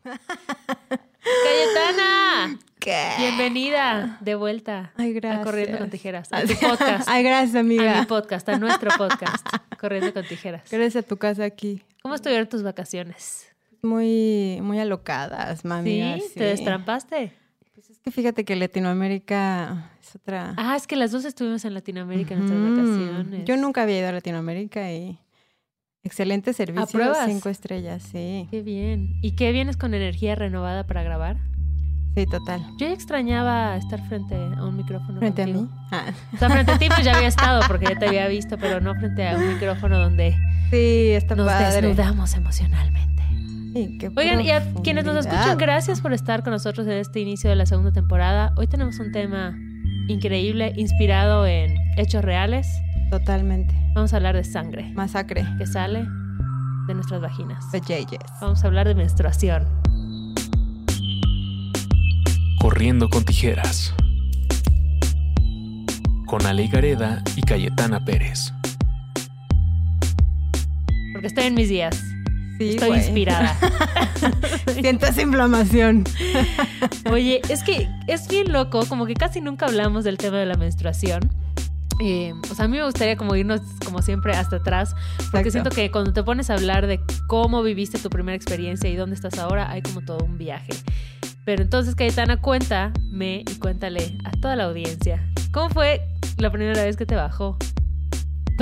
Cayetana, ¿Qué? bienvenida de vuelta Ay, a gracias. Corriendo con Tijeras, a tu podcast, Ay, gracias, a mi amiga. podcast, a nuestro podcast, Corriendo con Tijeras. Gracias a tu casa aquí. ¿Cómo estuvieron tus vacaciones? Muy, muy alocadas, mami. ¿Sí? ¿Te destrampaste? Pues es que fíjate que Latinoamérica es otra. Ah, es que las dos estuvimos en Latinoamérica en nuestras vacaciones. Yo nunca había ido a Latinoamérica y excelente servicio. ¿Apruebas? Cinco estrellas, sí. Qué bien. ¿Y qué vienes con energía renovada para grabar? Sí, total. Yo ya extrañaba estar frente a un micrófono Frente a mí. Ah. O sea, frente a ti pues ya había estado porque ya te había visto, pero no frente a un micrófono donde Sí, está nos padre. desnudamos emocionalmente. Sí, qué Oigan, y a quienes nos escuchan, gracias por estar con nosotros en este inicio de la segunda temporada. Hoy tenemos un tema increíble, inspirado en hechos reales. Totalmente. Vamos a hablar de sangre Masacre. que sale de nuestras vaginas. The JJs. Vamos a hablar de menstruación. Corriendo con tijeras. Con Ale Gareda y Cayetana Pérez. Porque estoy en mis días. Sí, Estoy güey. inspirada. Siento esa inflamación. Oye, es que es bien loco, como que casi nunca hablamos del tema de la menstruación. Eh, o sea, a mí me gustaría como irnos, como siempre, hasta atrás, porque Exacto. siento que cuando te pones a hablar de cómo viviste tu primera experiencia y dónde estás ahora, hay como todo un viaje. Pero entonces, Cayetana, cuéntame y cuéntale a toda la audiencia, ¿cómo fue la primera vez que te bajó?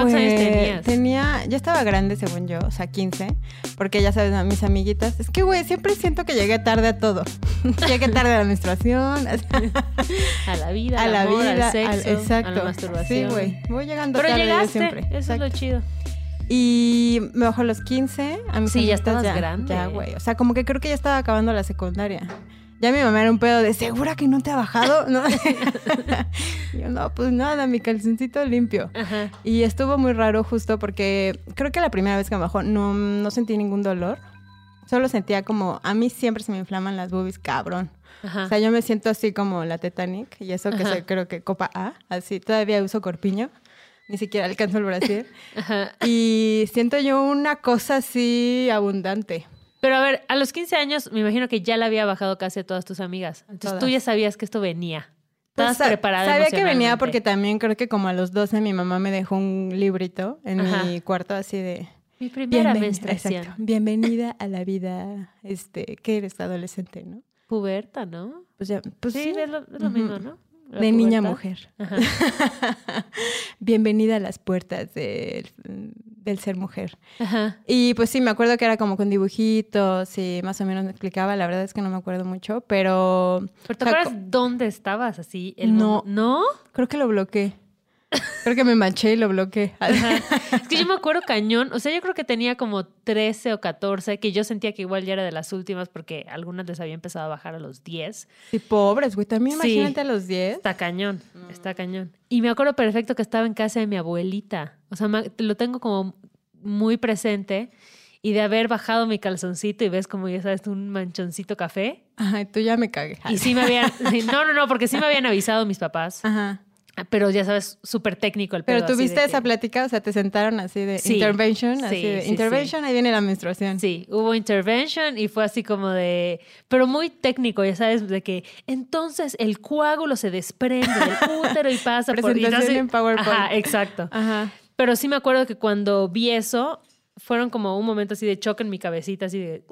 ¿Cuántos años Pues, tenías? Tenía, ya estaba grande según yo, o sea, 15, porque ya sabes, a mis amiguitas, es que, güey, siempre siento que llegué tarde a todo. llegué tarde a la menstruación, A la vida, a la amor, vida, al al- sexo, exacto. a la masturbación. Sí, güey, voy llegando Pero tarde yo llegaste, siempre. eso es lo chido. Y me bajó a los 15, a mis Sí, ya estabas grande. Ya, güey, o sea, como que creo que ya estaba acabando la secundaria. Ya mi mamá era un pedo de, ¿segura que no te ha bajado? ¿No? Yo, no, pues nada, mi calzoncito limpio. Ajá. Y estuvo muy raro justo porque creo que la primera vez que me bajó no, no sentí ningún dolor. Solo sentía como, a mí siempre se me inflaman las boobies, cabrón. Ajá. O sea, yo me siento así como la Titanic y eso que soy, creo que copa A, así, todavía uso corpiño, ni siquiera alcanzo el brasier. Ajá. y siento yo una cosa así abundante. Pero a ver, a los 15 años me imagino que ya la había bajado casi a todas tus amigas. Entonces tú ya sabías que esto venía. Pues, Estabas sa- preparada Sabía que venía porque también creo que como a los 12 mi mamá me dejó un librito en Ajá. mi cuarto así de... Mi primera Bienven- menstruación. exacto. Bienvenida a la vida, este, que eres adolescente, ¿no? Puberta, ¿no? Pues ya, pues sí, sí. es lo, es lo Ujú. mismo, ¿no? La De niña a mujer. Ajá. Bienvenida a las puertas del, del ser mujer. Ajá. Y pues sí, me acuerdo que era como con dibujitos y más o menos me explicaba. La verdad es que no me acuerdo mucho, pero ¿Pero te acuerdas dónde estabas así? El No. ¿No? creo que lo bloqueé. Creo que me manché y lo bloqueé. Ajá. Es que yo me acuerdo cañón. O sea, yo creo que tenía como 13 o 14, que yo sentía que igual ya era de las últimas porque algunas les había empezado a bajar a los 10. Sí, pobres, güey. También Sí. imagínate a los 10. Está cañón, está cañón. Y me acuerdo perfecto que estaba en casa de mi abuelita. O sea, me- lo tengo como muy presente. Y de haber bajado mi calzoncito y ves como ya sabes, un manchoncito café. Ay, tú ya me cagué. Y sí me habían... no, no, no, porque sí me habían avisado mis papás. Ajá. Pero ya sabes, súper técnico el Pero pedo, así tuviste esa que- plática, o sea, te sentaron así de Sí. intervention, así Sí, de sí, intervention, ahí viene la menstruación. Sí, hubo intervention y fue así como de, pero muy técnico, ya sabes, de que entonces el coágulo se desprende del útero y pasa por... y Presentación en PowerPoint. Ajá, exacto. Ajá. Pero sí me acuerdo que cuando vi eso, fueron como un momento así de choque en mi cabecita, así de...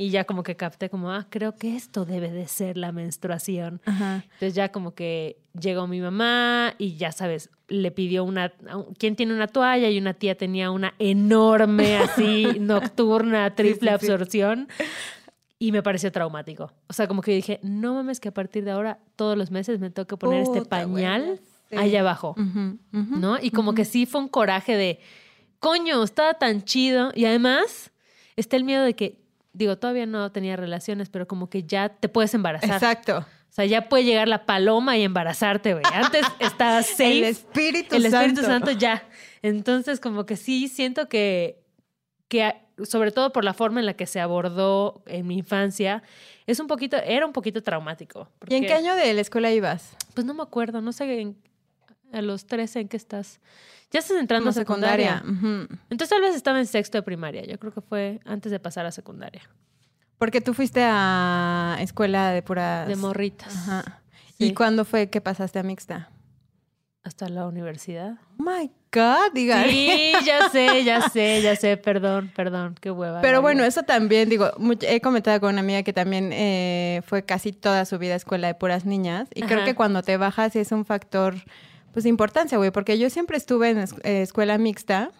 Y ya como que capté como, ah, creo que esto debe de ser la menstruación. Ajá. Entonces ya como que llegó mi mamá y ya sabes, le pidió una, ¿quién tiene una toalla? Y una tía tenía una enorme así, nocturna, triple Sí, sí, sí. absorción. Y me pareció traumático. O sea, como que dije, no mames que a partir de ahora todos los meses me tengo que poner este Puta, pañal allá abajo. ¿no? Y como que sí fue un coraje de, coño, estaba tan chido. Y además está el miedo de que, digo, todavía no tenía relaciones, pero como que ya te puedes embarazar. Exacto. O sea, ya puede llegar la paloma y embarazarte, güey. Antes estabas safe. El Espíritu el Espíritu Santo. Santo ya. Entonces, como que sí siento que, que, sobre todo por la forma en la que se abordó en mi infancia, es un poquito, era un poquito traumático. ¿Y en qué año de la escuela ibas? Pues no me acuerdo, no sé en- a los 13 en qué estás. Ya estás entrando Como a secundaria. Ujú. Entonces tal vez estaba en sexto de primaria. Yo creo que fue antes de pasar a secundaria. Porque tú fuiste a escuela de puras... De morritas. Ajá. Sí. ¿Y cuándo fue que pasaste a mixta? Hasta la universidad. Oh my God, diga. Sí, ya sé, ya sé, ya sé. Perdón, perdón. Qué hueva. Pero bueno, eso también, digo, he comentado con una amiga que también eh, fue casi toda su vida escuela de puras niñas. Y creo que cuando te bajas es un factor, pues, importancia, güey, porque yo siempre estuve en es- eh, escuela mixta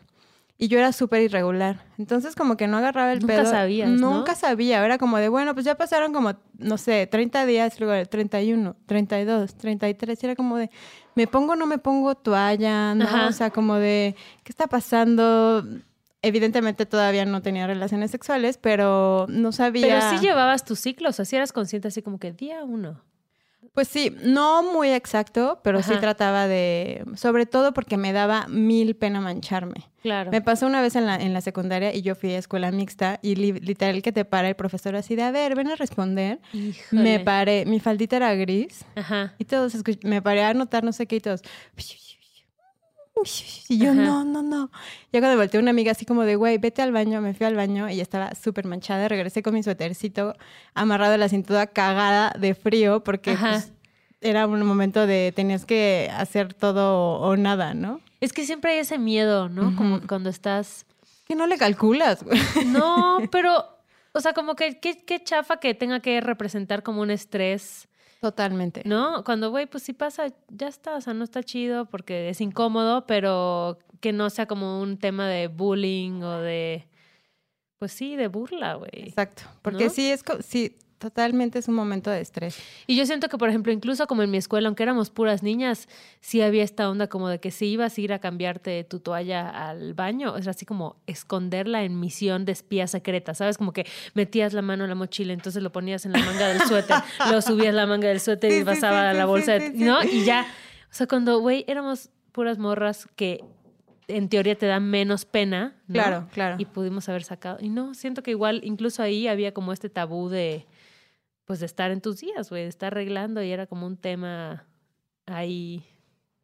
y yo era súper irregular. Entonces, como que no agarraba el Nunca pedo. sabías, ¿no? Nunca sabía. Era como de, bueno, pues ya pasaron como, no sé, 30 días, luego 31, 32, 33. Y era como de, ¿me pongo o no me pongo toalla? ¿No? Ajá. O sea, como de, ¿qué está pasando? Evidentemente todavía no tenía relaciones sexuales, pero no sabía. Pero sí llevabas tus ciclos, así eras consciente, así como que día uno. Pues sí, no muy exacto, pero sí trataba de, sobre todo porque me daba mil pena mancharme. Claro. Me pasó una vez en la, en la secundaria y yo fui a escuela mixta y li- literal que te para el profesor así de, a ver, ven a responder. Híjole. Me paré, mi faldita era gris Ajá. y todos me paré a anotar no sé qué y todos. Y yo, Ajá. no, no, no. Ya cuando volteé una amiga así como de, güey, vete al baño, me fui al baño y estaba súper manchada. Regresé con mi suétercito amarrado a la cintura, cagada de frío, porque pues, era un momento de tenías que hacer todo o, nada, ¿no? Es que siempre hay ese miedo, ¿no? Como cuando estás. Que no le calculas, güey. No, pero. O sea, como que qué chafa que tenga que representar como un estrés, Totalmente. ¿no? Cuando, güey, pues si pasa, ya está. O sea, no está chido porque es incómodo, pero que no sea como un tema de bullying o de. Pues sí, de burla, güey. Exacto. Porque ¿No? sí, es sí, totalmente es un momento de estrés. Y yo siento que, por ejemplo, incluso como en mi escuela, aunque éramos puras niñas, sí había esta onda como de que si ibas a ir a cambiarte tu toalla al baño, es así como esconderla en misión de espía secreta, ¿sabes? Como que metías la mano en la mochila, entonces lo ponías en la manga del suéter, luego subías la manga del suéter Sí, y pasaba sí, a la bolsa, sí, de-. ¿no? Y ya, o sea, cuando, güey, éramos puras morras que en teoría te dan menos pena, ¿no? Claro, claro. y pudimos haber sacado. Y no, siento que igual, incluso ahí había como este tabú de, pues de estar en tus días, güey, de estar arreglando y era como un tema ahí,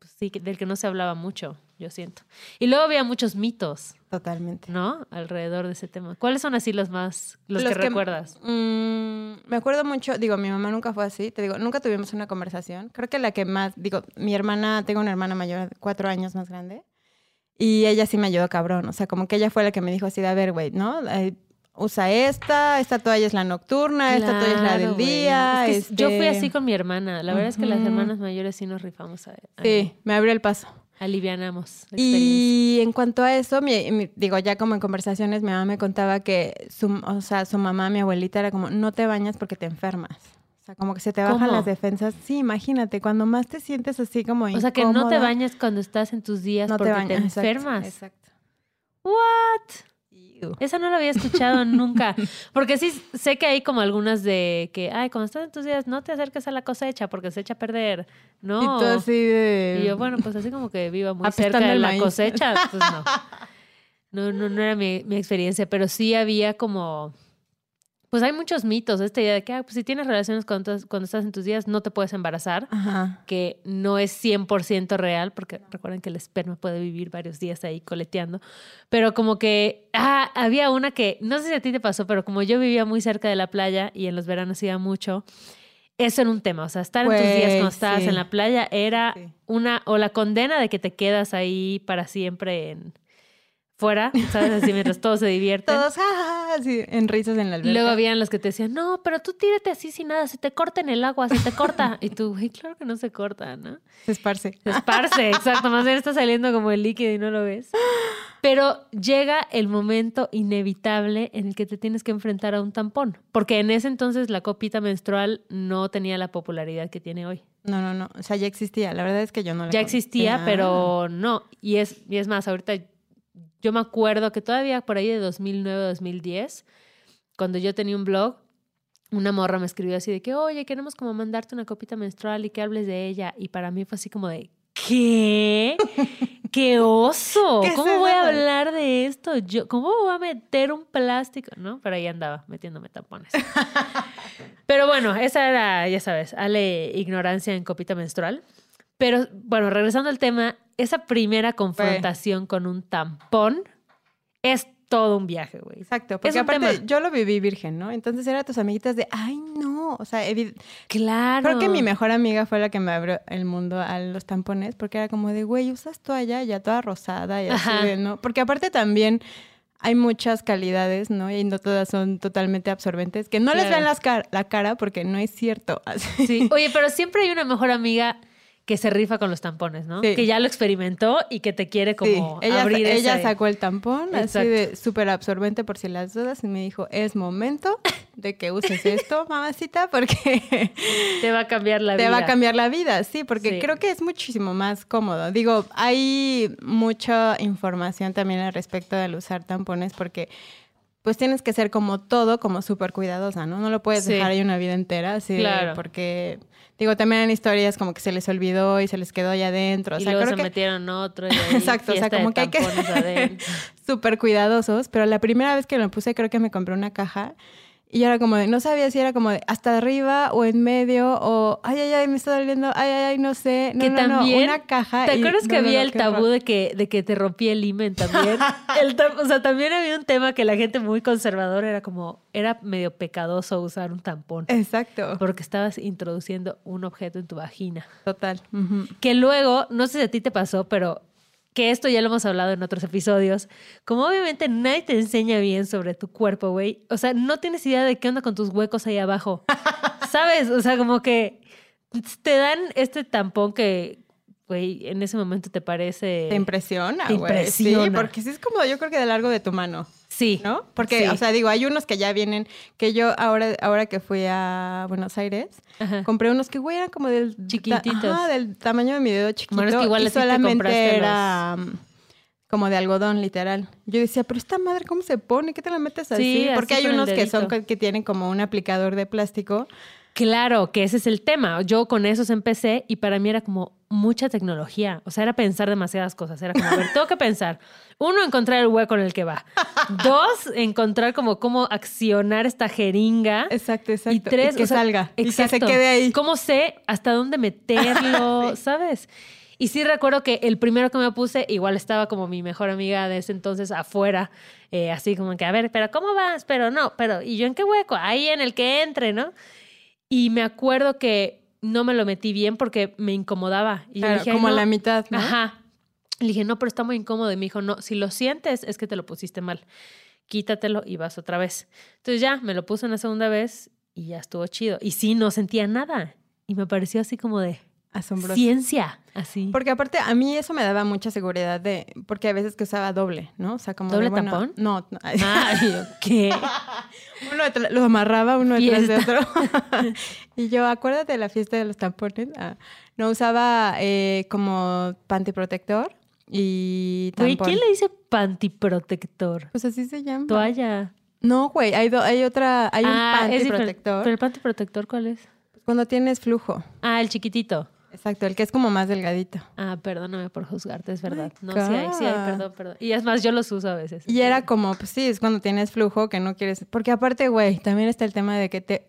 pues sí, del que no se hablaba mucho, yo siento. Y luego había muchos mitos, Totalmente. ¿no? Alrededor de ese tema. ¿Cuáles son así los más, los, Los que, que- recuerdas? Mm, me acuerdo mucho, digo, mi mamá nunca fue así, te digo, nunca tuvimos una conversación. Creo que la que más, digo, mi hermana, tengo una hermana mayor, cuatro años más grande, y ella sí me ayudó cabrón, o sea, como que ella fue la que me dijo así de, a ver, güey, ¿no? Usa esta, esta toalla es la nocturna, esta toalla es la Claro, del güey. día. Es que Yo fui este- así con mi hermana. La verdad es que las hermanas mayores sí nos rifamos. A, a- Sí, me abrió el paso. Alivianamos la. Y en cuanto a eso, mi- mi- digo, ya como en conversaciones, mi mamá me contaba que su, o sea, su mamá, mi abuelita, era como, no te bañas porque te enfermas. O sea, como que se te bajan ¿Cómo? las defensas. Sí, imagínate, cuando más te sientes así como O sea, que no te incómoda, bañas cuando estás en tus días no porque te bañas. te exacto, enfermas. Exacto. ¿What? Esa no la había escuchado nunca. Porque sí sé que hay como algunas de que, ay, cuando estás en tus días, no te acerques a la cosecha porque se echa a perder. No. Y tú así de... Y yo, bueno, pues así como que viva muy cerca de la maíz. cosecha, pues no. No, no, no era mi, mi experiencia, pero sí había como. Pues hay muchos mitos, esta idea de que ah, pues si tienes relaciones cuando, estás- cuando estás en tus días, no te puedes embarazar, Ajá. que no es 100% real, porque recuerden que el esperma puede vivir varios días ahí coleteando, pero como que, ah, había una que, no sé si a ti te pasó, pero como yo vivía muy cerca de la playa y en los veranos iba mucho, eso era un tema, o sea, estar en tus días cuando estabas sí. en la playa era Sí. una, o la condena de que te quedas ahí para siempre en fuera, ¿sabes? Así mientras todos se divierten. Todos, ah, así, en risas en la Y alberca. luego habían los que te decían, no, pero tú tírate así sin nada, se te corta en el agua, se te corta. Y tú, güey, claro que no se corta, ¿no? Se esparce. Se esparce, exacto, más bien está saliendo como el líquido y no lo ves. Pero llega el momento inevitable en el que te tienes que enfrentar a un tampón, porque en ese entonces la copita menstrual no tenía la popularidad que tiene hoy. No, no, no. O sea, ya existía. La verdad es que yo no la Ya existía, pero no. Y es, y es más, ahorita yo me acuerdo que todavía por ahí de 2009, 2010, cuando yo tenía un blog, una morra me escribió así de que, oye, queremos como mandarte una copita menstrual y que hables de ella. Y para mí fue así como de, ¿qué? ¡Qué oso! ¿Qué es ¿Cómo voy a hablar de esto? Yo, ¿Cómo voy a meter un plástico? ¿No? Pero ahí andaba metiéndome tampones. Pero bueno, esa era, ya sabes, Ale ignorancia en copita menstrual. Pero bueno, regresando al tema, esa primera confrontación con un tampón es todo un viaje, güey. Exacto, porque aparte tema. yo lo viví virgen, ¿no? Entonces era tus amiguitas de, ay, no, o sea, Claro. creo que mi mejor amiga fue la que me abrió el mundo a los tampones, porque era como de, güey, usas toalla ya toda rosada y así de, ¿no? Porque aparte también hay muchas calidades, ¿no? Y no todas son totalmente absorbentes, que no les vean las car- la cara porque no es cierto. Así. Sí. Oye, pero siempre hay una mejor amiga que se rifa con los tampones, ¿no? Sí. Que ya lo experimentó y que te quiere Sí, como ella, abrir ella ese- sacó el tampón así de súper absorbente por si las dudas y me dijo, es momento de que uses esto, mamacita, porque Te va a cambiar la te vida. va a cambiar la vida, sí, porque Sí. creo que es muchísimo más cómodo. Digo, hay mucha información también al respecto del usar tampones porque pues tienes que ser como todo, como súper cuidadosa, ¿no? No lo puedes Sí. dejar ahí una vida entera, así Claro. porque, digo, también en historias como que se les olvidó y se les quedó allá adentro. O y luego creo se que metieron otro y ahí Exacto, o sea, como que hay que ser súper cuidadosos, pero la primera vez que lo puse creo que me compré una caja y yo era como de, no sabía si era como de hasta arriba o en medio o, ay, ay, ay, me está doliendo, ay, ay, ay, no sé, no, que no, no, también una caja. ¿Te acuerdas que había el tabú de que, de que te rompía el himen también? El o sea, también había un tema que la gente muy conservadora era como, era medio pecadoso usar un tampón. Exacto, Porque estabas introduciendo un objeto en tu vagina. total. Que luego, no sé si a ti te pasó, pero que esto ya lo hemos hablado en otros episodios. Como obviamente nadie te enseña bien sobre tu cuerpo, güey. O sea, no tienes idea de qué onda con tus huecos ahí abajo. ¿Sabes? O sea, como que te dan este tampón que, güey, en ese momento te parece... Te impresiona, Te güey. Sí, porque sí es como, yo creo que de largo de tu mano, Sí. ¿no? Porque, Sí. o sea, digo, hay unos que ya vienen, que yo ahora, ahora que fui a Buenos Aires, Ajá. compré unos que, güey, eran como del... Chiquititos. Ajá, del tamaño de mi dedo chiquito. Bueno, es que igual y te solamente era mm, como de algodón, literal. Yo decía, pero esta madre, ¿cómo se pone? ¿Qué te la metes así? Sí, Porque así hay unos que son que tienen como un aplicador de plástico. Claro, que ese es el tema. Yo con esos empecé y para mí era como mucha tecnología. O sea, era pensar demasiadas cosas. Era como, a ver, tengo que pensar. Uno, encontrar el hueco en el que va. Dos, encontrar como cómo accionar esta jeringa. Exacto, exacto. Y tres, que o sea, salga. Y que se exacto. quede ahí. ¿Cómo sé hasta dónde meterlo? ¿Sabes? Y sí recuerdo que el primero que me puse, igual estaba como mi mejor amiga de ese entonces afuera, eh, así como que, a ver, pero ¿cómo vas? Pero no, pero ¿y yo en qué hueco? Ahí en el que entre, ¿no? Y me acuerdo que no me lo metí bien porque me incomodaba. Y yo Claro, dije, "Ay, como a no". la mitad, ¿no? Ajá. Le dije, no, pero está muy incómodo. Y me dijo, no, si lo sientes es que te lo pusiste mal. Quítatelo y vas otra vez. Entonces ya, me lo puse una segunda vez y ya estuvo chido. Y sí, no sentía nada. Y me pareció así como de Asombroso. ciencia, así. Porque aparte a mí eso me daba mucha seguridad de porque a veces que usaba doble, ¿no? O sea, como de, ¿Doble bueno, tampón? No, no. Ah, ¿qué? uno detrás- lo amarraba uno detrás de otro. y yo, acuérdate de la fiesta de los tampones. Ah, no usaba eh, como panty protector y Güey, tampón. ¿quién le dice pantiprotector? Pues así se llama. Toalla. No, güey, hay, do- hay otra, hay un ah, panty es diferente. protector ¿Pero el panty protector cuál es? cuando tienes flujo. Ah, el chiquitito. Exacto, el que es como más delgadito. Ah, perdóname por juzgarte, es verdad. my No, sí hay, sí hay, God. perdón, perdón. Y es más, yo los uso a veces. Y era como, pues sí, es cuando tienes flujo que no quieres. Porque aparte, güey, también está el tema de que te.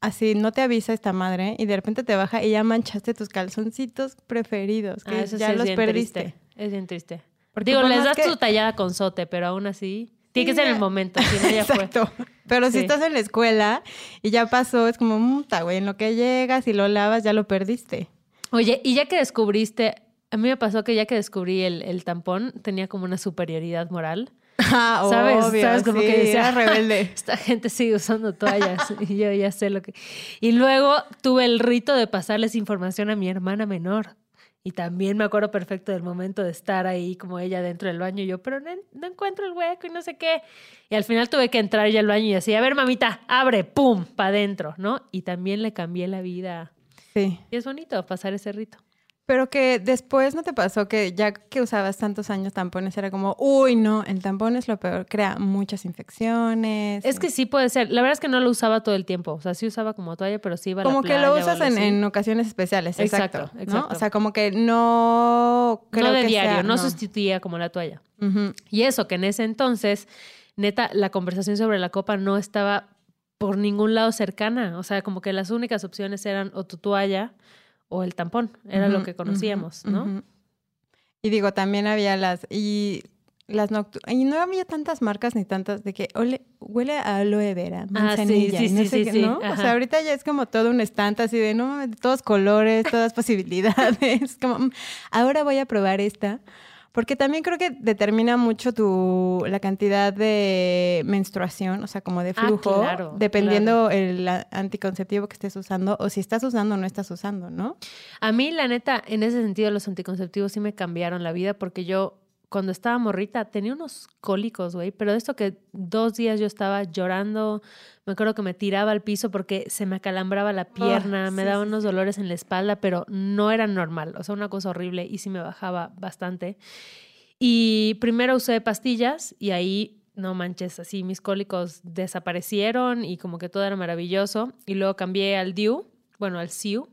Así no te avisa esta madre y de repente te baja y ya manchaste tus calzoncitos preferidos, que Ah, eso ya sí es los bien perdiste. triste. Es bien triste. Porque Digo, les das que- tu tallada con sote, pero aún así. Tiene que ser el momento, si no ya fue. Exacto. Pero si estás en la escuela y ya pasó, es como, puta, güey, en lo que llegas y lo lavas, ya lo perdiste. Oye, y ya que descubriste, a mí me pasó que ya que descubrí el, el tampón, tenía como una superioridad moral. Ah, ¿Sabes? obvio, ¿Sabes? Como sí, que decía, rebelde. Esta gente sigue usando toallas y yo ya sé lo que... Y luego tuve el rito de pasarles información a mi hermana menor. Y también me acuerdo perfecto del momento de estar ahí como ella dentro del baño y yo, pero no, no encuentro el hueco y no sé qué. Y al final tuve que entrar ya al baño y así, a ver mamita, abre, pum, para adentro, ¿no? Y también le cambié la vida. Sí. Y es bonito pasar ese rito. Pero que después no te pasó que ya que usabas tantos años tampones era como, uy, no, el tampón es lo peor, crea muchas infecciones. Es que sí puede ser. La verdad es que no lo usaba todo el tiempo. O sea, sí usaba como toalla, pero sí iba a la como que playa lo o usas en, en ocasiones especiales, exacto. Exacto, ¿no? exacto. O sea, como que no creo no de que diario, sea- no, sustituía como la toalla. Ujú. Y eso, que en ese entonces, neta, la conversación sobre la copa no estaba por ningún lado cercana. O sea, como que las únicas opciones eran o tu toalla o el tampón. Era lo que conocíamos, ¿no? Y digo, también había las... Y las nocturnas. Y no había tantas marcas ni tantas de que ole, huele a aloe vera, Ah, sí, manzanilla, sí, no sí, sé sí, qué, sí, ¿no? O sea, ahorita ya es como todo un estante así de, no, mames, todos colores, todas posibilidades. como, mm, ahora voy a probar esta. Porque también creo que determina mucho tu, la cantidad de menstruación, o sea, como de Ah, flujo, claro, dependiendo el anticonceptivo que estés usando o si estás usando o no estás usando, ¿no? A mí, la neta, en ese sentido, los anticonceptivos sí me cambiaron la vida porque yo, cuando estaba morrita, tenía unos cólicos, güey, pero de esto que dos días yo estaba llorando, me acuerdo que me tiraba al piso porque se me acalambraba la pierna, me sí, daba sí, unos dolores en la espalda, pero no era normal, o sea, una cosa horrible y sí me bajaba bastante. Y primero usé pastillas y ahí, no manches, así mis cólicos desaparecieron y como que todo era maravilloso. Y luego cambié al DIU, bueno, al SIU.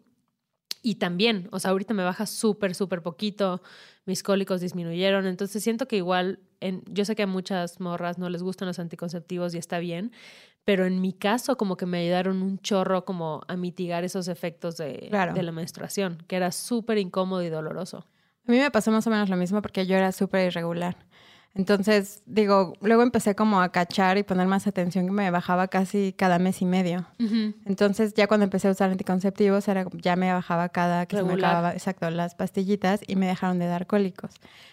Y también, o sea, ahorita me baja súper, súper poquito, mis cólicos disminuyeron. Entonces siento que igual, en, yo sé que a muchas morras no les gustan los anticonceptivos y está bien, pero en mi caso como que me ayudaron un chorro como a mitigar esos efectos de, Claro. de la menstruación, que era súper incómodo y doloroso. A mí me pasó más o menos lo mismo porque yo era súper irregular. Entonces, digo, luego empecé como a cachar y poner más atención que me bajaba casi cada mes y medio. Entonces, ya cuando empecé a usar anticonceptivos, era, ya me bajaba cada que se me acababa, exacto, las pastillitas y me dejaron de dar cólicos.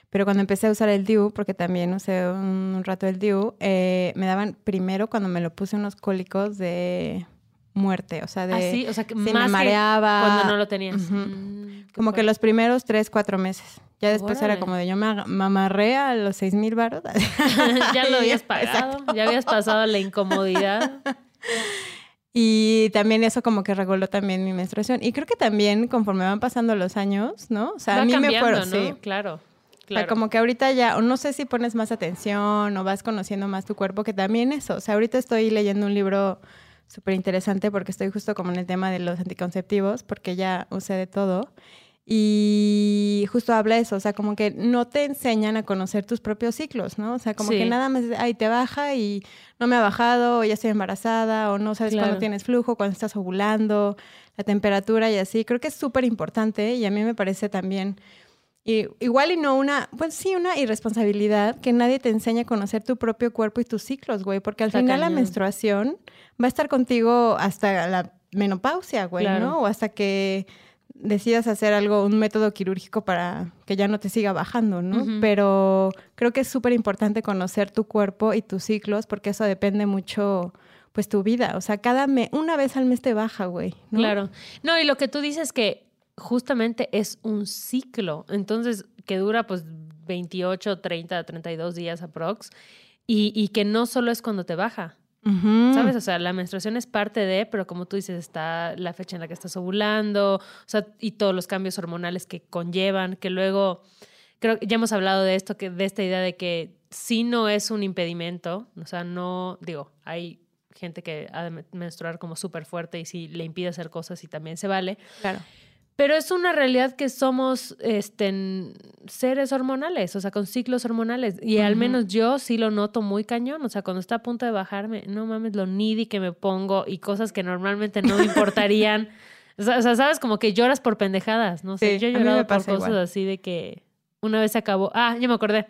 Pero cuando empecé a usar el DIU, porque también usé un rato el DIU, eh, me daban primero cuando me lo puse unos cólicos de muerte, o sea, de... Así, o sea, que sí, me más que mareaba. cuando no lo tenías. Mm, Como que los primeros tres, cuatro meses. Ya después Órale. era como de yo me, ag- me amarré a los seis mil baros. ya lo habías Exacto. pagado, ya habías pasado la incomodidad. Y también eso como que reguló también mi menstruación. Y creo que también conforme van pasando los años, ¿no? O sea, Va a mí me fueron, ¿no? sí. Claro, O sea, claro. como que ahorita ya, o no sé si pones más atención o vas conociendo más tu cuerpo, que también eso. O sea, ahorita estoy leyendo un libro súper interesante porque estoy justo como en el tema de los anticonceptivos, porque ya usé de todo. Y justo habla eso, o sea, como que no te enseñan a conocer tus propios ciclos, ¿no? O sea, como Sí. que nada más, ay, te baja y no me ha bajado, o ya estoy embarazada, o no sabes Claro. cuándo tienes flujo, cuándo estás ovulando, la temperatura y así. Creo que es súper importante y a mí me parece también y, igual y no una, pues sí, una irresponsabilidad que nadie te enseña a conocer tu propio cuerpo y tus ciclos, güey, porque al Está final la menstruación va a estar contigo hasta la menopausia, güey, Claro. ¿no? O hasta que decidas hacer algo, un método quirúrgico para que ya no te siga bajando, ¿no? Pero creo que es súper importante conocer tu cuerpo y tus ciclos porque eso depende mucho, pues, tu vida. O sea, cada mes, una vez al mes te baja, güey, ¿no? Claro. No, y lo que tú dices que justamente es un ciclo, entonces que dura pues 28, 30, 32 días aprox, y, y que no solo es cuando te baja. ¿sabes? O sea, la menstruación es parte de, pero como tú dices, está la fecha en la que estás ovulando, o sea, y todos los cambios hormonales que conllevan, que luego, creo que ya hemos hablado de esto, que de esta idea de que sí no es un impedimento, o sea, no, digo, hay gente que ha de menstruar como súper fuerte y sí le impide hacer cosas y también se vale, Claro. Pero es una realidad que somos este, seres hormonales, o sea, con ciclos hormonales. Y al menos yo sí lo noto muy cañón. O sea, cuando está a punto de bajarme, no mames lo needy que me pongo y cosas que normalmente no me importarían. O sea, o sea, sabes, como que lloras por pendejadas, no sé. Sí, yo he llorado por cosas igual. así de que una vez se acabó. Ah, ya me acordé.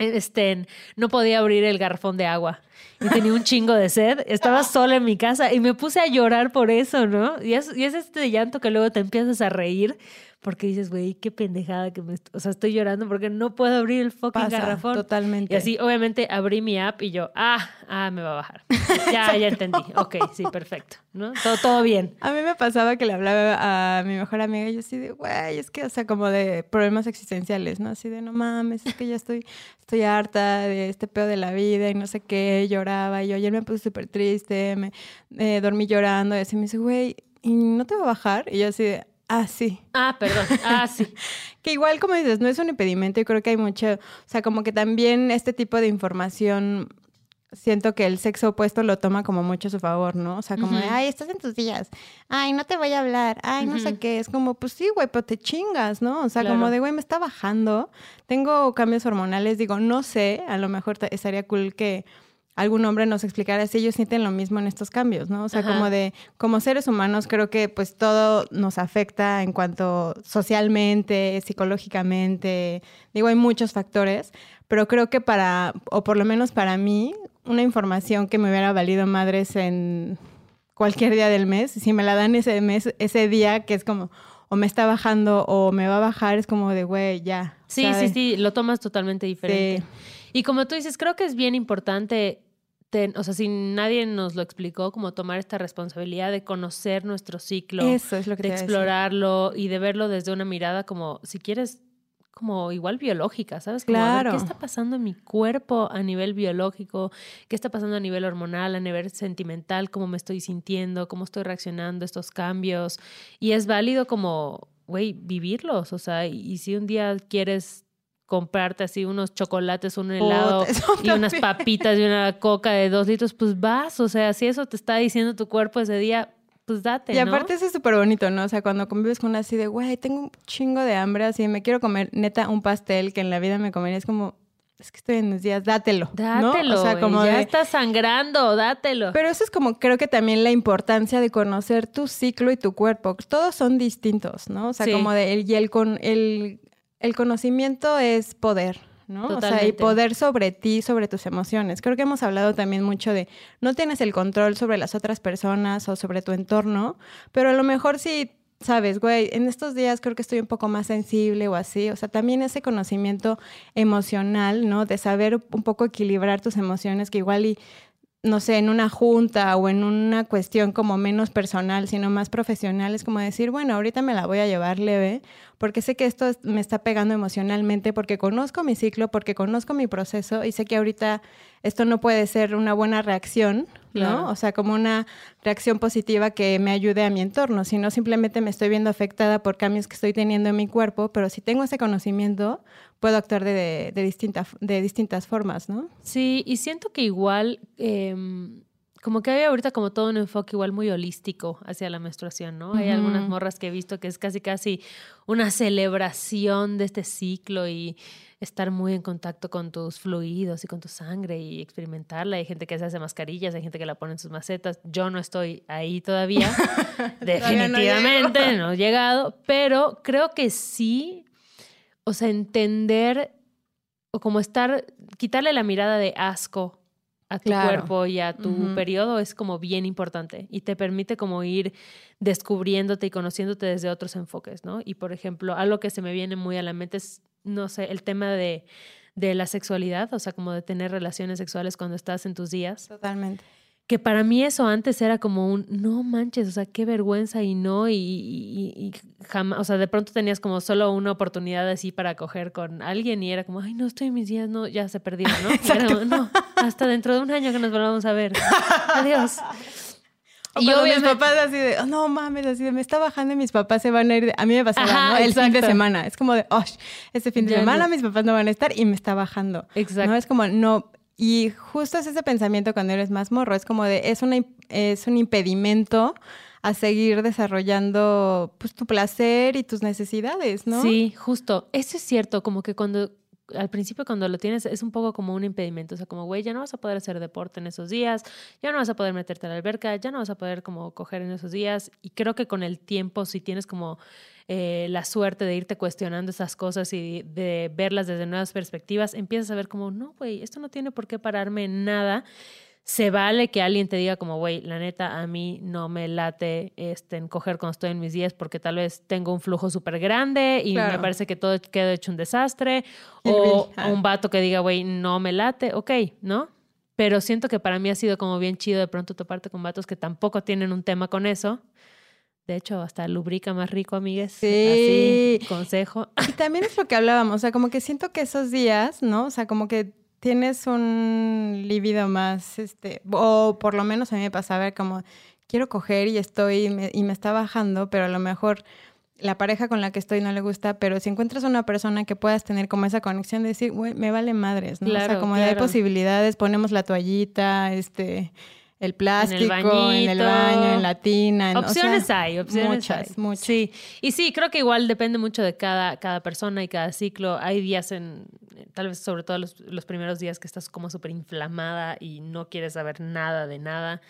Este, no podía abrir el garrafón de agua y tenía un chingo de sed. Estaba sola en mi casa y me puse a llorar por eso, ¿no? Y es este llanto que luego te empiezas a reír porque dices, güey, qué pendejada que me... O sea, estoy llorando porque no puedo abrir el fucking Pasa, garrafón. totalmente. Y así, obviamente, abrí mi app y yo, ah, ah, me va a bajar. Ya, ya entendí. Ok, sí, perfecto. ¿No? Todo, todo bien. A mí me pasaba que le hablaba a mi mejor amiga y yo así de, güey, es que, o sea, como de problemas existenciales, ¿no? Así de, no mames, es que ya estoy, estoy harta de este pedo de la vida y no sé qué, lloraba. Y yo ayer me puse súper triste, me eh, dormí llorando y así me dice, güey, ¿y no te va a bajar? Y yo así de, ah, sí. Ah, perdón. Ah, sí. Que igual, como dices, no es un impedimento y creo que hay mucho, o sea, como que también este tipo de información, siento que el sexo opuesto lo toma como mucho a su favor, ¿no? O sea, como de, ay, estás en tus días, ay, no te voy a hablar, ay, no sé qué, es como, pues sí, güey, pero te chingas, ¿no? O sea, Claro. como de, güey, me está bajando, tengo cambios hormonales, digo, no sé, a lo mejor ta- estaría cool que algún hombre nos explicara si ellos sienten lo mismo en estos cambios, ¿no? O sea, Ajá. como de, como seres humanos, creo que pues todo nos afecta en cuanto socialmente, psicológicamente, digo, hay muchos factores, pero creo que para, o por lo menos para mí, una información que me hubiera valido madres en cualquier día del mes, si me la dan ese mes, ese día que es como, o me está bajando o me va a bajar, es como de, güey, ya. Sí, ¿sabes? sí, sí, lo tomas totalmente diferente. Sí. Y como tú dices, creo que es bien importante, ten- o sea, si nadie nos lo explicó, como tomar esta responsabilidad de conocer nuestro ciclo, Eso es lo que de explorarlo y de verlo desde una mirada como, si quieres, como igual biológica, ¿sabes? Como, a ver, Claro. ¿Qué está pasando en mi cuerpo a nivel biológico? ¿Qué está pasando a nivel hormonal, a nivel sentimental? ¿Cómo me estoy sintiendo? ¿Cómo estoy reaccionando a estos cambios? Y es válido como, güey, vivirlos. O sea, y si un día quieres comprarte así unos chocolates, un helado Puta, y unas papitas y una coca de dos litros, pues vas. O sea, si eso te está diciendo tu cuerpo ese día, pues date, Y ¿no? aparte eso es súper bonito, ¿no? O sea, cuando convives con una así de, güey, tengo un chingo de hambre, así, me quiero comer neta un pastel que en la vida me comería, es como, es que estoy en mis días, dátelo. ¿no? Dátelo, O sea, como ya de- estás sangrando, dátelo. Pero eso es como, creo que también la importancia de conocer tu ciclo y tu cuerpo. Todos son distintos, ¿no? O sea, Sí. como de, y el, con, el, el conocimiento es poder, ¿no? O sea, y poder sobre ti, sobre tus emociones. Creo que hemos hablado también mucho de, no tienes el control sobre las otras personas o sobre tu entorno, pero a lo mejor sí sabes, güey, en estos días creo que estoy un poco más sensible o así. O sea, también ese conocimiento emocional, ¿no? De saber un poco equilibrar tus emociones, que igual y, no sé, en una junta o en una cuestión como menos personal, sino más profesional, es como decir, bueno, ahorita me la voy a llevar leve, porque sé que esto es- me está pegando emocionalmente, porque conozco mi ciclo, porque conozco mi proceso y sé que ahorita esto no puede ser una buena reacción, Claro. ¿no? O sea, como una reacción positiva que me ayude a mi entorno, sino simplemente me estoy viendo afectada por cambios que estoy teniendo en mi cuerpo, pero si tengo ese conocimiento, puedo actuar de, de, distinta- de distintas formas, ¿no? Sí, y siento que igual, em, como que hay ahorita como todo un enfoque igual muy holístico hacia la menstruación, ¿no? Hay algunas morras que he visto que es casi casi una celebración de este ciclo y estar muy en contacto con tus fluidos y con tu sangre y experimentarla. Hay gente que se hace mascarillas, hay gente que la pone en sus macetas. Yo no estoy ahí todavía, definitivamente no, he llegado, pero creo que sí, o sea, entender o como estar, quitarle la mirada de asco a tu Claro. cuerpo y a tu periodo es como bien importante y te permite como ir descubriéndote y conociéndote desde otros enfoques, ¿no? Y por ejemplo, algo que se me viene muy a la mente es, no sé, el tema de, de la sexualidad, o sea, como de tener relaciones sexuales cuando estás en tus días Totalmente. Que para mí eso antes era como un no manches, o sea, qué vergüenza y no, y, y, y jamás, o sea, de pronto tenías como solo una oportunidad así para coger con alguien y era como, ay, no estoy en mis días, no, ya se perdió, ¿no? Era no, hasta dentro de un año que nos volvamos a ver. Adiós. O Y cuando mis papás así de, "Oh, no mames, así de, me está bajando y mis papás se van a ir. de-". A mí me pasaba, Ajá, ¿no? El fin de semana. Es como de, oh, este fin de Ya semana no. mis papás no van a estar y me está bajando. Exacto. No es como, no. Y justo es ese pensamiento cuando eres más morro. Es como de, es, una, es un impedimento a seguir desarrollando pues, tu placer y tus necesidades, ¿no? Sí, justo. Eso es cierto, como que cuando al principio cuando lo tienes es un poco como un impedimento, o sea, como, güey, ya no vas a poder hacer deporte en esos días, ya no vas a poder meterte a la alberca, ya no vas a poder como coger en esos días y creo que con el tiempo, si tienes como eh, la suerte de irte cuestionando esas cosas y de verlas desde nuevas perspectivas, empiezas a ver como, no, güey, esto no tiene por qué pararme en nada. Se vale que alguien te diga como, güey, la neta, a mí no me late este, en coger cuando estoy en mis días porque tal vez tengo un flujo súper grande y me parece que todo quedó hecho un desastre. O un vato que diga, güey, no me late, ok, ¿no? Pero siento que para mí ha sido como bien chido de pronto toparte con vatos que tampoco tienen un tema con eso. De hecho, hasta lubrica más rico, amigues. Sí. Así, consejo. Y también es lo que hablábamos, o sea, como que siento que esos días, ¿no? O sea, como que tienes un libido más, este, o por lo menos a mí me pasaba como, quiero coger y estoy, y me, y me está bajando, pero a lo mejor la pareja con la que estoy no le gusta, pero si encuentras una persona que puedas tener como esa conexión de decir, güey, me vale madres, ¿no? o sea, Claro, como de hay claro. posibilidades, ponemos la toallita, este, el plástico, en el bañito. baño, en la tina. en- o sea, Opciones hay, opciones muchas, hay. muchas. Sí, y sí, creo que igual depende mucho de cada, cada persona y cada ciclo. Hay días en, tal vez sobre todo los, los primeros días que estás como súper inflamada y no quieres saber nada de nada,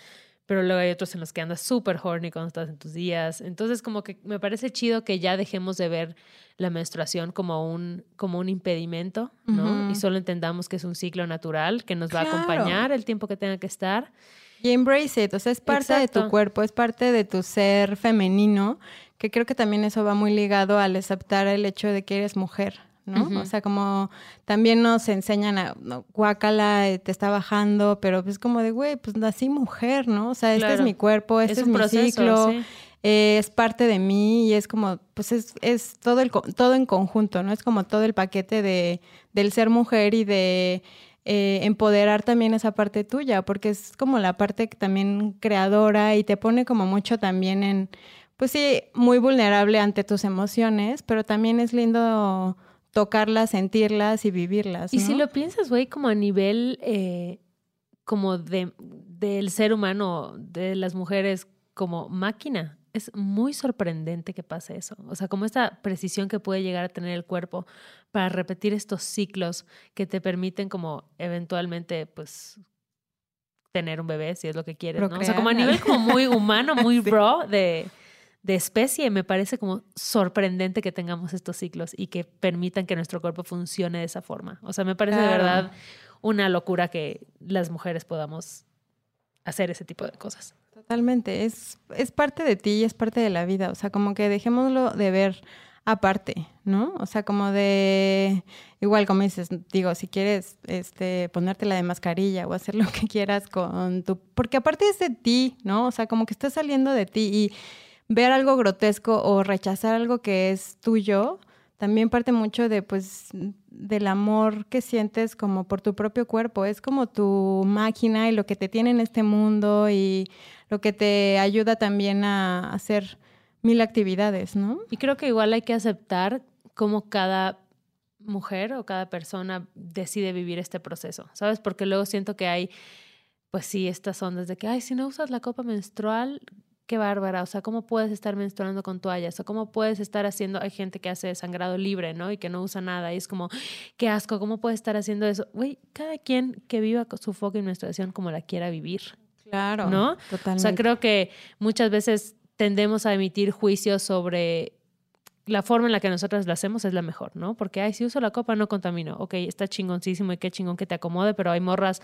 pero luego hay otros en los que andas súper horny cuando estás en tus días. Entonces como que me parece chido que ya dejemos de ver la menstruación como un, como un impedimento, ¿no? Y solo entendamos que es un ciclo natural que nos va a acompañar el tiempo que tenga que estar. Y embrace it, o sea, es parte de tu cuerpo, es parte de tu ser femenino, que creo que también eso va muy ligado al aceptar el hecho de que eres mujer, ¿no? O sea, como también nos enseñan a, no, guácala, eh, te está bajando, pero pues como de, güey, pues nací mujer, ¿no? O sea, este es mi cuerpo, este es, mi proceso, ciclo, sí. eh, es parte de mí y es como, pues es, es todo, el, todo en conjunto, ¿no? Es como todo el paquete de, del ser mujer y de eh, empoderar también esa parte tuya, porque es como la parte que también creadora y te pone como mucho también en, pues sí, muy vulnerable ante tus emociones, pero también es lindo tocarlas, sentirlas y vivirlas. Y si lo piensas, güey, como a nivel eh, como de, del ser humano, de las mujeres como máquina, es muy sorprendente que pase eso. O sea, como esta precisión que puede llegar a tener el cuerpo para repetir estos ciclos que te permiten como eventualmente, pues tener un bebé si es lo que quieres, ¿no? O sea, como a nivel como muy humano, muy bro de, de especie, me parece como sorprendente que tengamos estos ciclos y que permitan que nuestro cuerpo funcione de esa forma. O sea, me parece de verdad una locura que las mujeres podamos hacer ese tipo de cosas. Totalmente, es, es parte de ti y es parte de la vida, o sea, como que dejémoslo de ver aparte, ¿no? O sea, como de, igual como dices, digo, si quieres este, ponerte la de mascarilla o hacer lo que quieras con tu, porque aparte es de ti, ¿no? O sea, como que está saliendo de ti y ver algo grotesco o rechazar algo que es tuyo, también parte mucho de, pues, del amor que sientes como por tu propio cuerpo. Es como tu máquina y lo que te tiene en este mundo y lo que te ayuda también a hacer mil actividades, ¿no? Y creo que igual hay que aceptar cómo cada mujer o cada persona decide vivir este proceso, ¿sabes? Porque luego siento que hay, pues sí, estas ondas de que, ay, si no usas la copa menstrual, qué bárbara, o sea, ¿cómo puedes estar menstruando con toallas? O cómo puedes estar haciendo, hay gente que hace sangrado libre, ¿no? Y que no usa nada, y es como, qué asco, ¿cómo puedes estar haciendo eso? Güey, cada quien que viva su fucking menstruación como la quiera vivir. Claro. ¿No? Totalmente. O sea, creo que muchas veces tendemos a emitir juicios sobre la forma en la que nosotras lo hacemos es la mejor, ¿no? Porque, ay, si uso la copa no contamino. Ok, está chingoncísimo y qué chingón que te acomode, pero hay morras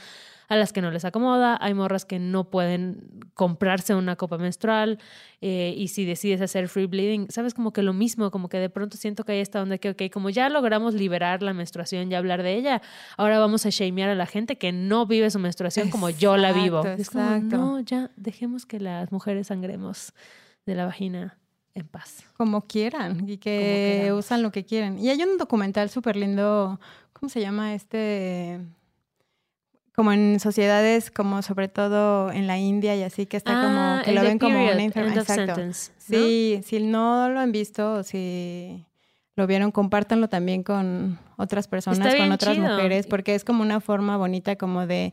a las que no les acomoda, hay morras que no pueden comprarse una copa menstrual eh, y si decides hacer free bleeding, sabes, como que lo mismo, como que de pronto siento que hay esta onda que, ok, como ya logramos liberar la menstruación y hablar de ella, ahora vamos a shamear a la gente que no vive su menstruación como yo la vivo. Exacto, Es como, no, ya dejemos que las mujeres sangremos de la vagina en paz. Como quieran y que usan lo que quieren. Y hay un documental súper lindo, ¿cómo se llama este? Como en sociedades, como sobre todo en la India y así, que está como, que Ah, lo ven como una enfermedad. Sí, si no lo han visto si lo vieron, compártanlo también con otras personas, con otras chido. mujeres, porque es como una forma bonita como de,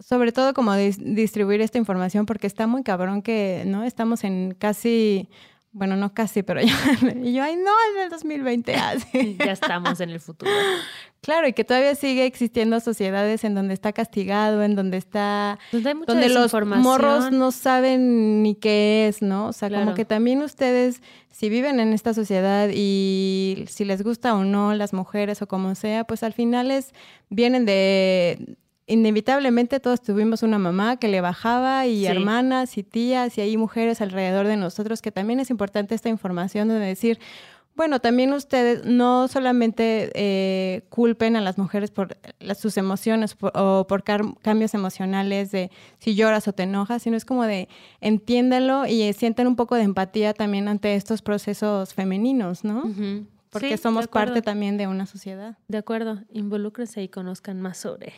sobre todo como distribuir esta información, porque está muy cabrón que, ¿no? Estamos en casi, bueno, no casi, pero ya, y yo, ay, no, en el 2020, así. Ya estamos en el futuro. Claro, y que todavía sigue existiendo sociedades en donde está castigado, en donde está Donde hay mucha donde los morros no saben ni qué es, ¿no? O sea, Claro. como que también ustedes, si viven en esta sociedad y si les gusta o no las mujeres o como sea, pues al final es, vienen de, inevitablemente todos tuvimos una mamá que le bajaba y Sí. hermanas y tías y hay mujeres alrededor de nosotros que también es importante esta información de decir, bueno, también ustedes no solamente eh, culpen a las mujeres por las- sus emociones por- o por cambios emocionales de si lloras o te enojas, sino es como de entiéndanlo y eh, sientan un poco de empatía también ante estos procesos femeninos, ¿no? Porque Sí, somos parte también de una sociedad. De acuerdo, involúcrense y conozcan más sobre.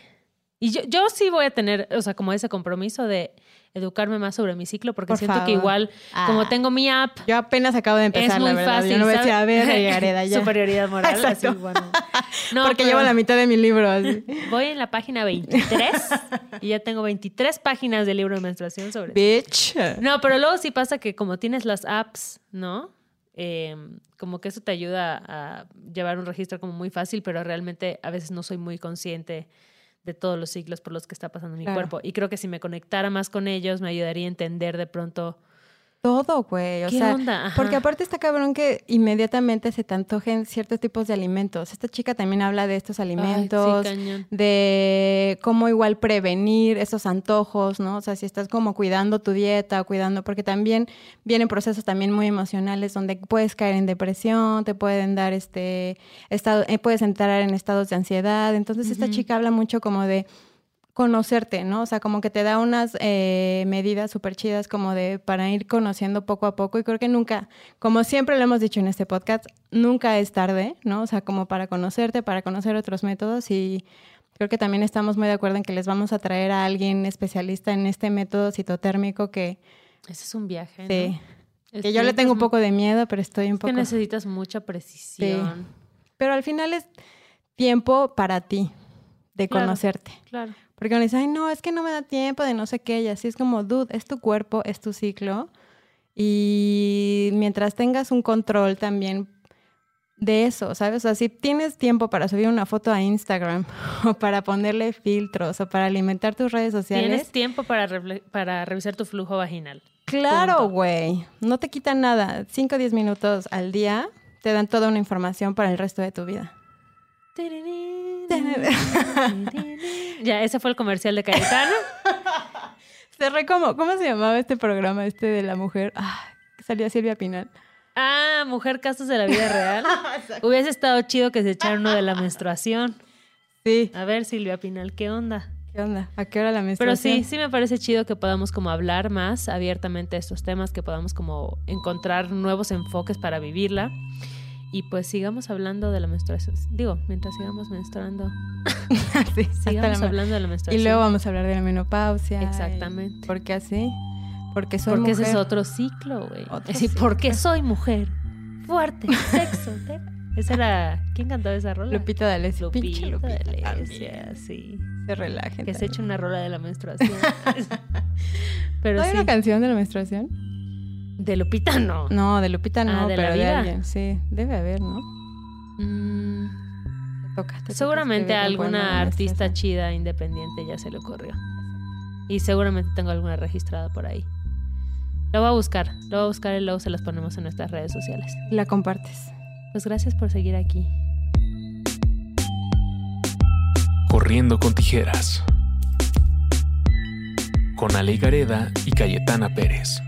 Y yo, yo sí voy a tener, o sea, como ese compromiso de educarme más sobre mi ciclo, porque Por siento que igual, como Ah. tengo mi app, Yo apenas acabo de empezar, es muy la verdad. fácil. Yo no voy a decir, ¿sabes? a ver, Gareda, ya. Superioridad moral, así, bueno. No, Porque pero llevo la mitad de mi libro. así. Voy en la página 23 y ya tengo 23 páginas del libro de menstruación sobre Bitch. No, pero luego sí pasa que como tienes las apps, ¿no? eh, como que eso te ayuda a llevar un registro como muy fácil, pero realmente a veces no soy muy consciente de todos los ciclos por los que está pasando mi Claro. cuerpo. Y creo que si me conectara más con ellos, me ayudaría a entender de pronto Todo, güey. O qué sea, onda. Porque aparte está cabrón que inmediatamente se te antojen ciertos tipos de alimentos. Esta chica también habla de estos Ay, sí, alimentos, de cómo igual prevenir esos antojos, ¿no? O sea, si estás como cuidando tu dieta o cuidando, porque también vienen procesos también muy emocionales donde puedes caer en depresión, te pueden dar este estado, eh, puedes entrar en estados de ansiedad. Entonces esta chica habla mucho como de conocerte, ¿no? O sea, como que te da unas eh, medidas súper chidas como de para ir conociendo poco a poco y creo que nunca, como siempre lo hemos dicho en este podcast, nunca es tarde, ¿no? O sea, como para conocerte, para conocer otros métodos y creo que también estamos muy de acuerdo en que les vamos a traer a alguien especialista en este método citotérmico que, Ese es un viaje. ¿no? sí, Es que yo le tengo un poco de miedo, pero estoy un es que poco... necesitas mucha precisión. Pero al final es tiempo para ti de Claro. conocerte. Claro. Porque uno dice, ay, no, es que no me da tiempo de no sé qué. Y así es como, dude, es tu cuerpo, es tu ciclo. Y mientras tengas un control también de eso, ¿sabes? O sea, si tienes tiempo para subir una foto a Instagram o para ponerle filtros o para alimentar tus redes sociales, Tienes tiempo para, para revisar tu flujo vaginal. claro, güey. No te quitan nada. 5 o 10 minutos al día te dan toda una información para el resto de tu vida. Ya, ese fue el comercial de Cayetano. Cerré como, ¿cómo se llamaba este programa este de la mujer? Ah, salía Silvia Pinal. Ah, mujer casos de la vida real. Hubiese estado chido que se echara uno de la menstruación. Sí. A ver, Silvia Pinal, ¿qué onda? ¿Qué onda? ¿A qué hora la Pero menstruación? sí, sí me parece chido que podamos como hablar más abiertamente de estos temas, que podamos como encontrar nuevos enfoques para vivirla. Y pues sigamos hablando de la menstruación. Digo, mientras sigamos menstruando, Sí, sigamos la- hablando de la Y menstruación. luego vamos a hablar de la menopausia. Exactamente. y- ¿Por qué así? Porque soy Porque mujer. ese es otro ciclo, güey. Es decir, ciclo. ¿por qué soy mujer? Fuerte, sexo. Esa era. ¿Quién cantaba esa rola? Lupita D'Alessio. Lupita Lupita. Alessia, sí. Se relajen. Que se también. eche una rola de la menstruación. Pero ¿No hay sí. una canción de la menstruación? De Lupita no. No, de Lupita no, Ah, ¿de la de vida? alguien. Sí, debe haber, ¿no? Mm, Te toca, te toca seguramente a alguna artista chida independiente ya se le ocurrió. Y seguramente tengo alguna registrada por ahí. Lo voy a buscar, lo voy a buscar y luego se las ponemos en nuestras redes sociales. La compartes. Pues gracias por seguir aquí. Corriendo con tijeras. Con Ale Gareda y Cayetana Pérez.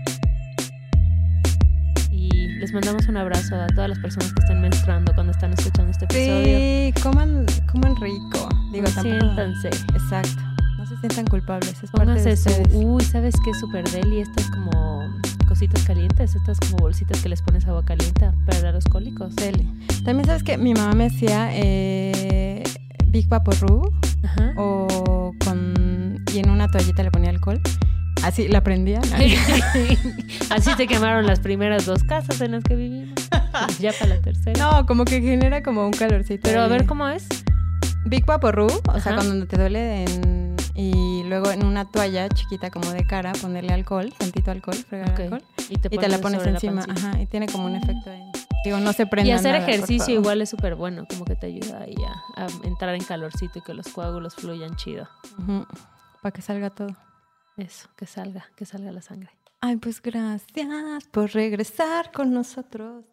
Les mandamos un abrazo a todas las personas que están menstruando cuando están escuchando este episodio. Sí, coman, coman rico. Digo, No siéntanse. Exacto. No se sientan culpables. Es parte de Pónganse su. ustedes. Uy, ¿sabes qué? Super deli. Estas como cositas calientes. Estas como bolsitas que les pones agua caliente para los cólicos. Deli. También sabes que mi mamá me hacía eh, Big Vaporru o con y en una toallita le ponía alcohol. Así la prendía. Así te quemaron las primeras dos casas en las que vivimos. Ya para la tercera. No, como que genera como un calorcito. Pero a ver cómo es. Big Vaporru, o sea, cuando te duele en- y luego en una toalla chiquita como de cara ponerle alcohol, tantito alcohol, fregar Ok. alcohol Y te, y te la pones la encima, pancita. ajá, y tiene como un efecto ahí. Digo, no se prende Y hacer ejercicio igual es súper bueno, como que te ayuda ahí a, a entrar en calorcito y que los coágulos fluyan chido. Para que salga todo. Eso, que salga, que salga la sangre. Ay, pues gracias por regresar con nosotros.